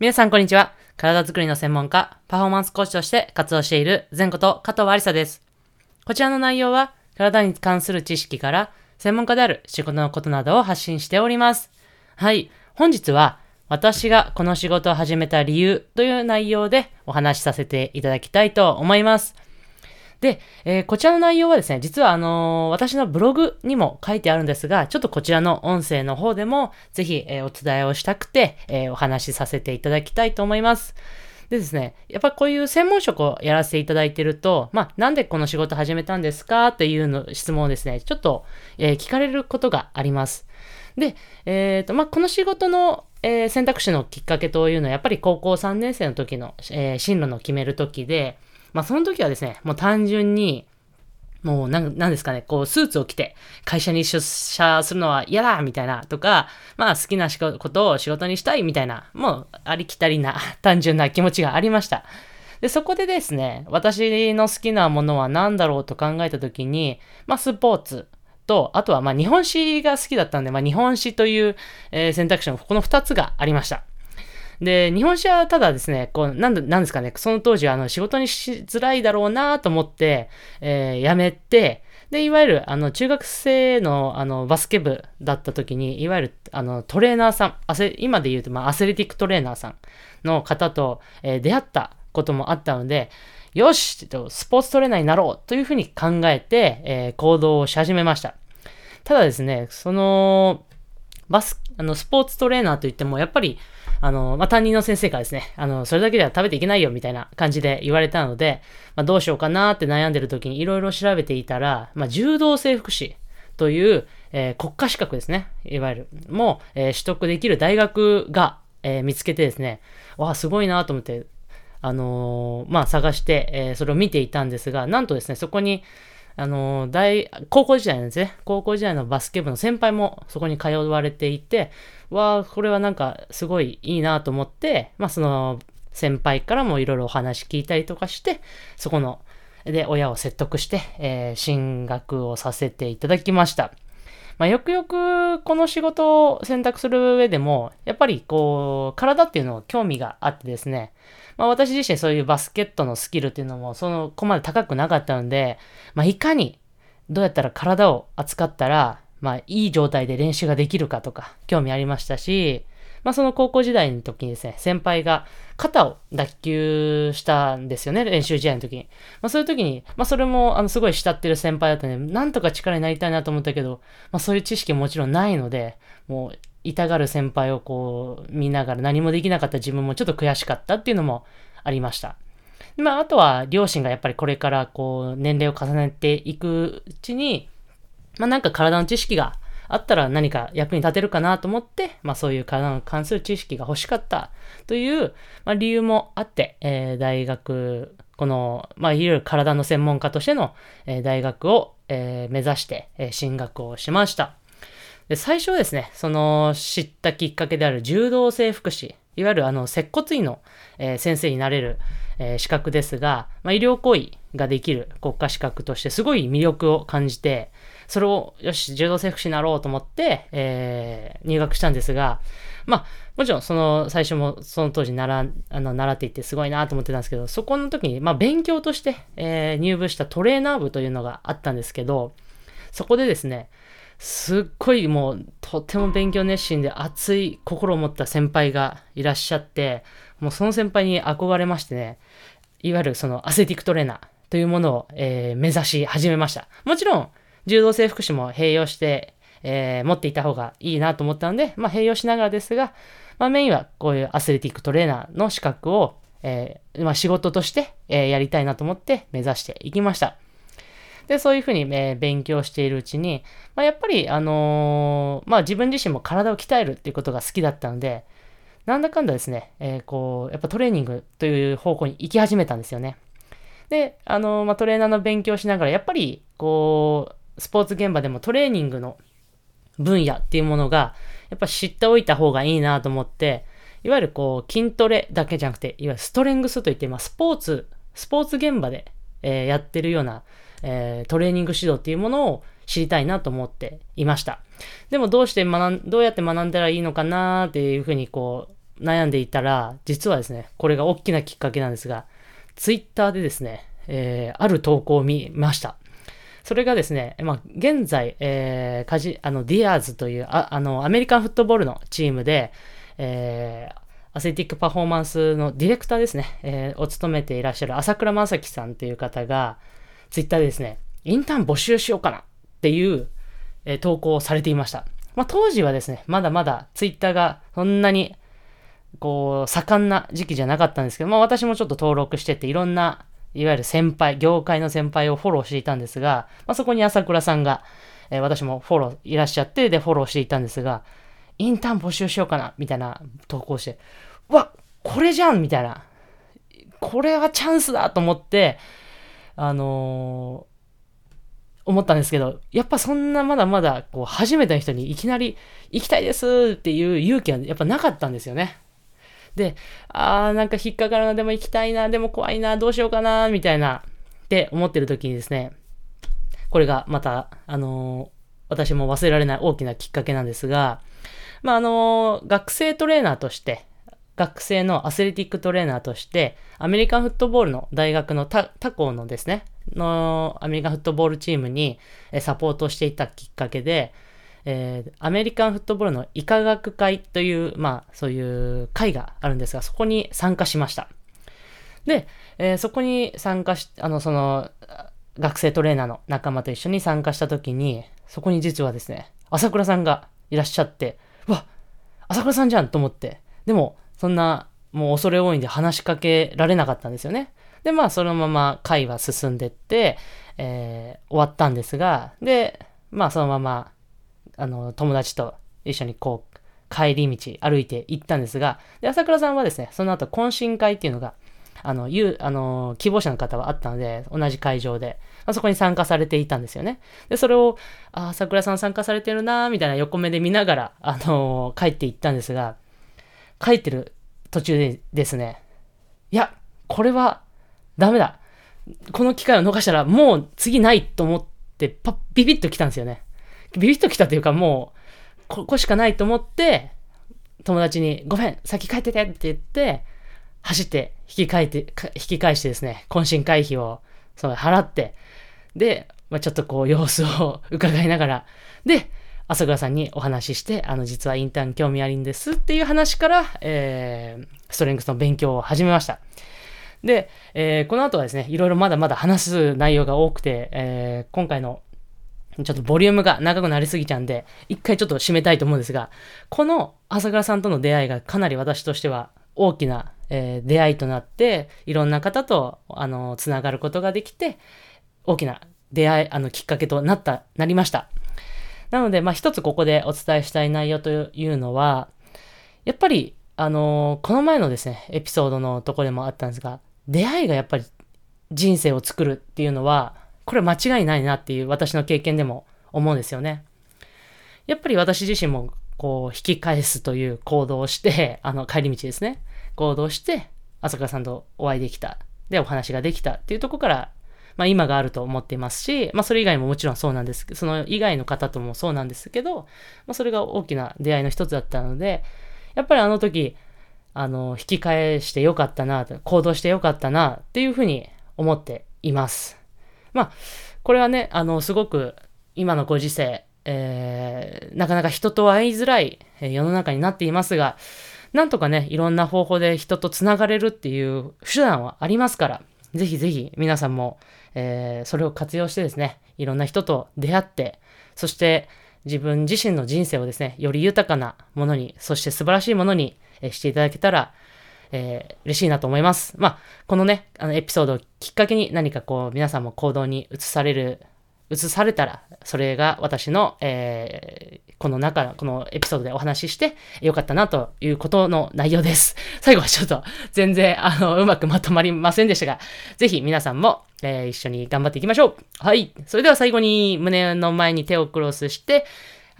皆さんこんにちは。体づくりの専門家、パフォーマンスコーチとして活動している前こと加藤ありさです。こちらの内容は、体に関する知識から、専門家である仕事のことなどを発信しております。はい。本日は、私がこの仕事を始めた理由という内容でお話しさせていただきたいと思います。で、えーこちらの内容はですね、実はあのー私のブログにも書いてあるんですが、ちょっとこちらの音声の方でも、ぜひ、えーお伝えをしたくて、えお話しさせていただきたいと思います。でですね、やっぱこういう専門職をやらせていただいてると、まあ、なんでこの仕事始めたんですか？っていうの質問をですね、ちょっと、え聞かれることがあります。で、えっ、と、まあ、この仕事の、えー選択肢のきっかけというのは、やっぱり高校3年生の時の、えー進路の決める時で、まあ、その時はですね、もう単純に、もうなん、なんですかね、こう、スーツを着て会社に出社するのは嫌だみたいなとか、まあ、好きなことを仕事にしたいみたいな、もう、ありきたりな、単純な気持ちがありました。で、そこでですね、私の好きなものは何だろうと考えたときに、まあ、スポーツと、あとは、まあ、日本史が好きだったんで、まあ、日本史という、えー選択肢のこの2つがありました。で、日本史はただですね、こう、なん、なんですかね、その当時、あの、仕事にしづらいだろうなと思って、えー辞めて、で、いわゆる、あの、中学生の、あの、バスケ部だった時に、いわゆる、あの、トレーナーさん、アセ今で言うと、まあ、アスレティックトレーナーさんの方と、えー出会ったこともあったので、よしとスポーツトレーナーになろうというふうに考えて、えー行動をし始めました。ただですね、その、バス、あの、スポーツトレーナーといっても、やっぱり、あの、まあ、担任の先生からですね、あの、それだけでは食べていけないよ、みたいな感じで言われたので、まあ、どうしようかなって悩んでる時にいろいろ調べていたら、まあ、柔道整復師という、えー国家資格ですね、いわゆる、も、えー取得できる大学が、えー見つけてですね、わあ、すごいなと思って、あのーまあ、探して、えーそれを見ていたんですが、なんとですね、そこに、あの大、高校時代なんですね。高校時代のバスケ部の先輩もそこに通われていて、わあ、これはなんかすごいいいなと思って、まあ、その先輩からもいろいろお話聞いたりとかして、そこの、で、親を説得して、えー進学をさせていただきました。まあ、よくよくこの仕事を選択する上でも、やっぱりこう、体っていうのは興味があってですね、まあ私自身そういうバスケットのスキルっていうのもそのこまで高くなかったので、まあいかにどうやったら体を扱ったら、まあいい状態で練習ができるかとか興味ありましたし、まあその高校時代の時にですね、先輩が肩を脱臼したんですよね、練習試合の時に。まあそういう時に、まあそれもあのすごい慕ってる先輩だったんで、なんとか力になりたいなと思ったけど、まあそういう知識ももちろんないので、もう痛がる先輩をこう見ながら何もできなかった自分もちょっと悔しかったっていうのもありました。まああとは両親がやっぱりこれからこう年齢を重ねていくうちに、まあなんか体の知識があったら何か役に立てるかなと思って、まあそういう体に関する知識が欲しかったという、まあ、理由もあって、えー大学、この、まあいわゆる体の専門家としての、えー大学を、えー目指して、え進学をしました。で最初はですね、その知ったきっかけである柔道整復師、いわゆるあの接骨院の、え先生になれる、え資格ですが、まあ、医療行為ができる国家資格としてすごい魅力を感じて、それをよし、柔道整復師になろうと思って、えー入学したんですが、まあ、もちろんその最初もその当時習あの習っていってすごいなと思ってたんですけど、そこの時に、まあ、勉強として、えー入部したトレーナー部というのがあったんですけど、そこでですね、すっごいもうとっても勉強熱心で熱い心を持った先輩がいらっしゃって、もうその先輩に憧れましてね、いわゆるそのアスレティックトレーナーというものを、えー目指し始めました。もちろん、柔道整復師も併用して、えー持っていた方がいいなと思ったので、まあ、併用しながらですが、まあ、メインはこういうアスレティックトレーナーの資格を、えーまあ、仕事として、えーやりたいなと思って目指していきました。で、そういうふうに、えー勉強しているうちに、まあ、やっぱり、あのまあ、自分自身も体を鍛えるっていうことが好きだったので、なんだかんだですね、えーこう、やっぱトレーニングという方向に行き始めたんですよね。で、あのまあ、トレーナーの勉強しながら、やっぱり、こう、スポーツ現場でもトレーニングの分野っていうものが、やっぱ知っておいた方がいいなと思って、いわゆるこう、筋トレだけじゃなくて、いわゆるストレングスといって、まあ、スポーツ、スポーツ現場で、えーやってるような、えートレーニング指導っていうものを知りたいなと思っていました。でもどうして学ん、どうやって学んだらいいのかなっていうふうにこう、悩んでいたら、実はですね、これが大きなきっかけなんですが、ツイッターでですね、えー、ある投稿を見ました。それがですね、まあ、現在、えー、カジ、あの、ディアーズという、ああの、アメリカンフットボールのチームで、えー、アスレティックパフォーマンスのディレクターですね、えー、を務めていらっしゃる朝倉正樹さんっていう方が、ツイッターでですね、インターン募集しようかなっていう、えー、投稿をされていました。まあ、当時はですね、まだまだツイッターがそんなに、こう、盛んな時期じゃなかったんですけど、まあ私もちょっと登録してて、いろんな、いわゆる先輩、業界の先輩をフォローしていたんですが、まあそこに朝倉さんが、えー、私もフォローいらっしゃって、で、フォローしていたんですが、インターン募集しようかな、みたいな投稿して、うわ、これじゃんみたいな。これはチャンスだと思って、あの思ったんですけど、やっぱそんなまだまだ、こう、初めての人にいきなり、行きたいですっていう勇気はやっぱなかったんですよね。で、あーなんか引っかかるな、でも行きたいな、でも怖いな、どうしようかな、みたいな、って思ってる時にですね、これがまた、あのー、私も忘れられない大きなきっかけなんですが、まあ、あのー、学生トレーナーとして、学生のアスレティックトレーナーとして、アメリカンフットボールの大学の他校のですね、のアメリカンフットボールチームにサポートしていたきっかけで、えー、アメリカンフットボールの医科学会という、まあ、そういう会があるんですが、そこに参加しました。で、えー、そこに参加し、あの、その、学生トレーナーの仲間と一緒に参加した時に、そこに実はですね、朝倉さんがいらっしゃって、うわ、朝倉さんじゃんと思って、でも、そんな、もう恐れ多いんで話しかけられなかったんですよね。で、まあ、そのまま会は進んでって、えー、終わったんですが、で、まあ、そのまま、あの、友達と一緒にこう、帰り道歩いて行ったんですが、で、朝倉さんはですね、その後懇親会っていうのが、あの、いう、あの、希望者の方はあったので、同じ会場で、あそこに参加されていたんですよね。で、それを、あ、朝倉さん参加されてるなみたいな横目で見ながら、あの、帰っていったんですが、帰ってる途中でですね、いや、これはダメだ。この機会を逃したらもう次ないと思ってパビビッと来たんですよね。ビビッと来たというかもう、ここしかないと思って、友達にごめん、先帰っててって言って、走って引き返って、引き返してですね、懇親会費をその払って、で、まあ、ちょっとこう様子を伺いながら、で、朝倉さんにお話しして、あの、実はインターン興味ありんですっていう話から、えー、ストレングスの勉強を始めました。で、えー、この後はですね、いろいろまだまだ話す内容が多くて、えー、今回のちょっとボリュームが長くなりすぎちゃうんで、一回ちょっと締めたいと思うんですが、この朝倉さんとの出会いがかなり私としては大きな、えー、出会いとなって、いろんな方と、あの、つながることができて、大きな出会い、あの、きっかけとなった、なりました。なので、まあ、一つここでお伝えしたい内容というのは、やっぱり、あのー、この前のですね、エピソードのとこでもあったんですが、出会いがやっぱり人生を作るっていうのは、これ間違いないなっていう私の経験でも思うんですよね。やっぱり私自身も、こう、引き返すという行動をして、あの、帰り道ですね。行動して、朝倉さんとお会いできた。で、お話ができたっていうとこから、まあ今があると思っていますし、まあそれ以外ももちろんそうなんですけど、その以外の方ともそうなんですけど、まあそれが大きな出会いの一つだったので、やっぱりあの時、あの、引き返してよかったな、行動してよかったな、っていうふうに思っています。まあ、これはね、あの、すごく今のご時世、えー、なかなか人と会いづらい世の中になっていますが、なんとかね、いろんな方法で人と繋がれるっていう手段はありますから、ぜひぜひ皆さんも、えー、それを活用してですね、いろんな人と出会って、そして自分自身の人生をですね、より豊かなものに、そして素晴らしいものにしていただけたら、えー、嬉しいなと思います。まあ、このね、あのエピソードをきっかけに何かこう、皆さんも行動に移される、移されたら、それが私の、えー、この中、このエピソードでお話ししてよかったなということの内容です。最後はちょっと全然、あの、うまくまとまりませんでしたが、ぜひ皆さんも、えー、一緒に頑張っていきましょう。はい。それでは最後に胸の前に手をクロスして、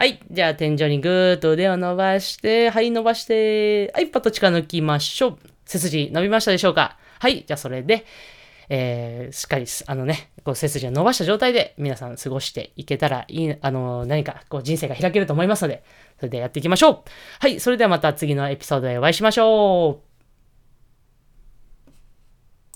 はい。じゃあ、天井にぐーっと腕を伸ばして、はい、伸ばして、はい、パッと力抜きましょう。背筋伸びましたでしょうか？はい。じゃあ、それで、えー、しっかり、あのね、こう背筋を伸ばした状態で皆さん過ごしていけたらいい、あの、何かこう人生が開けると思いますので、それでやっていきましょう。はい、それではまた次のエピソードでお会いしましょう。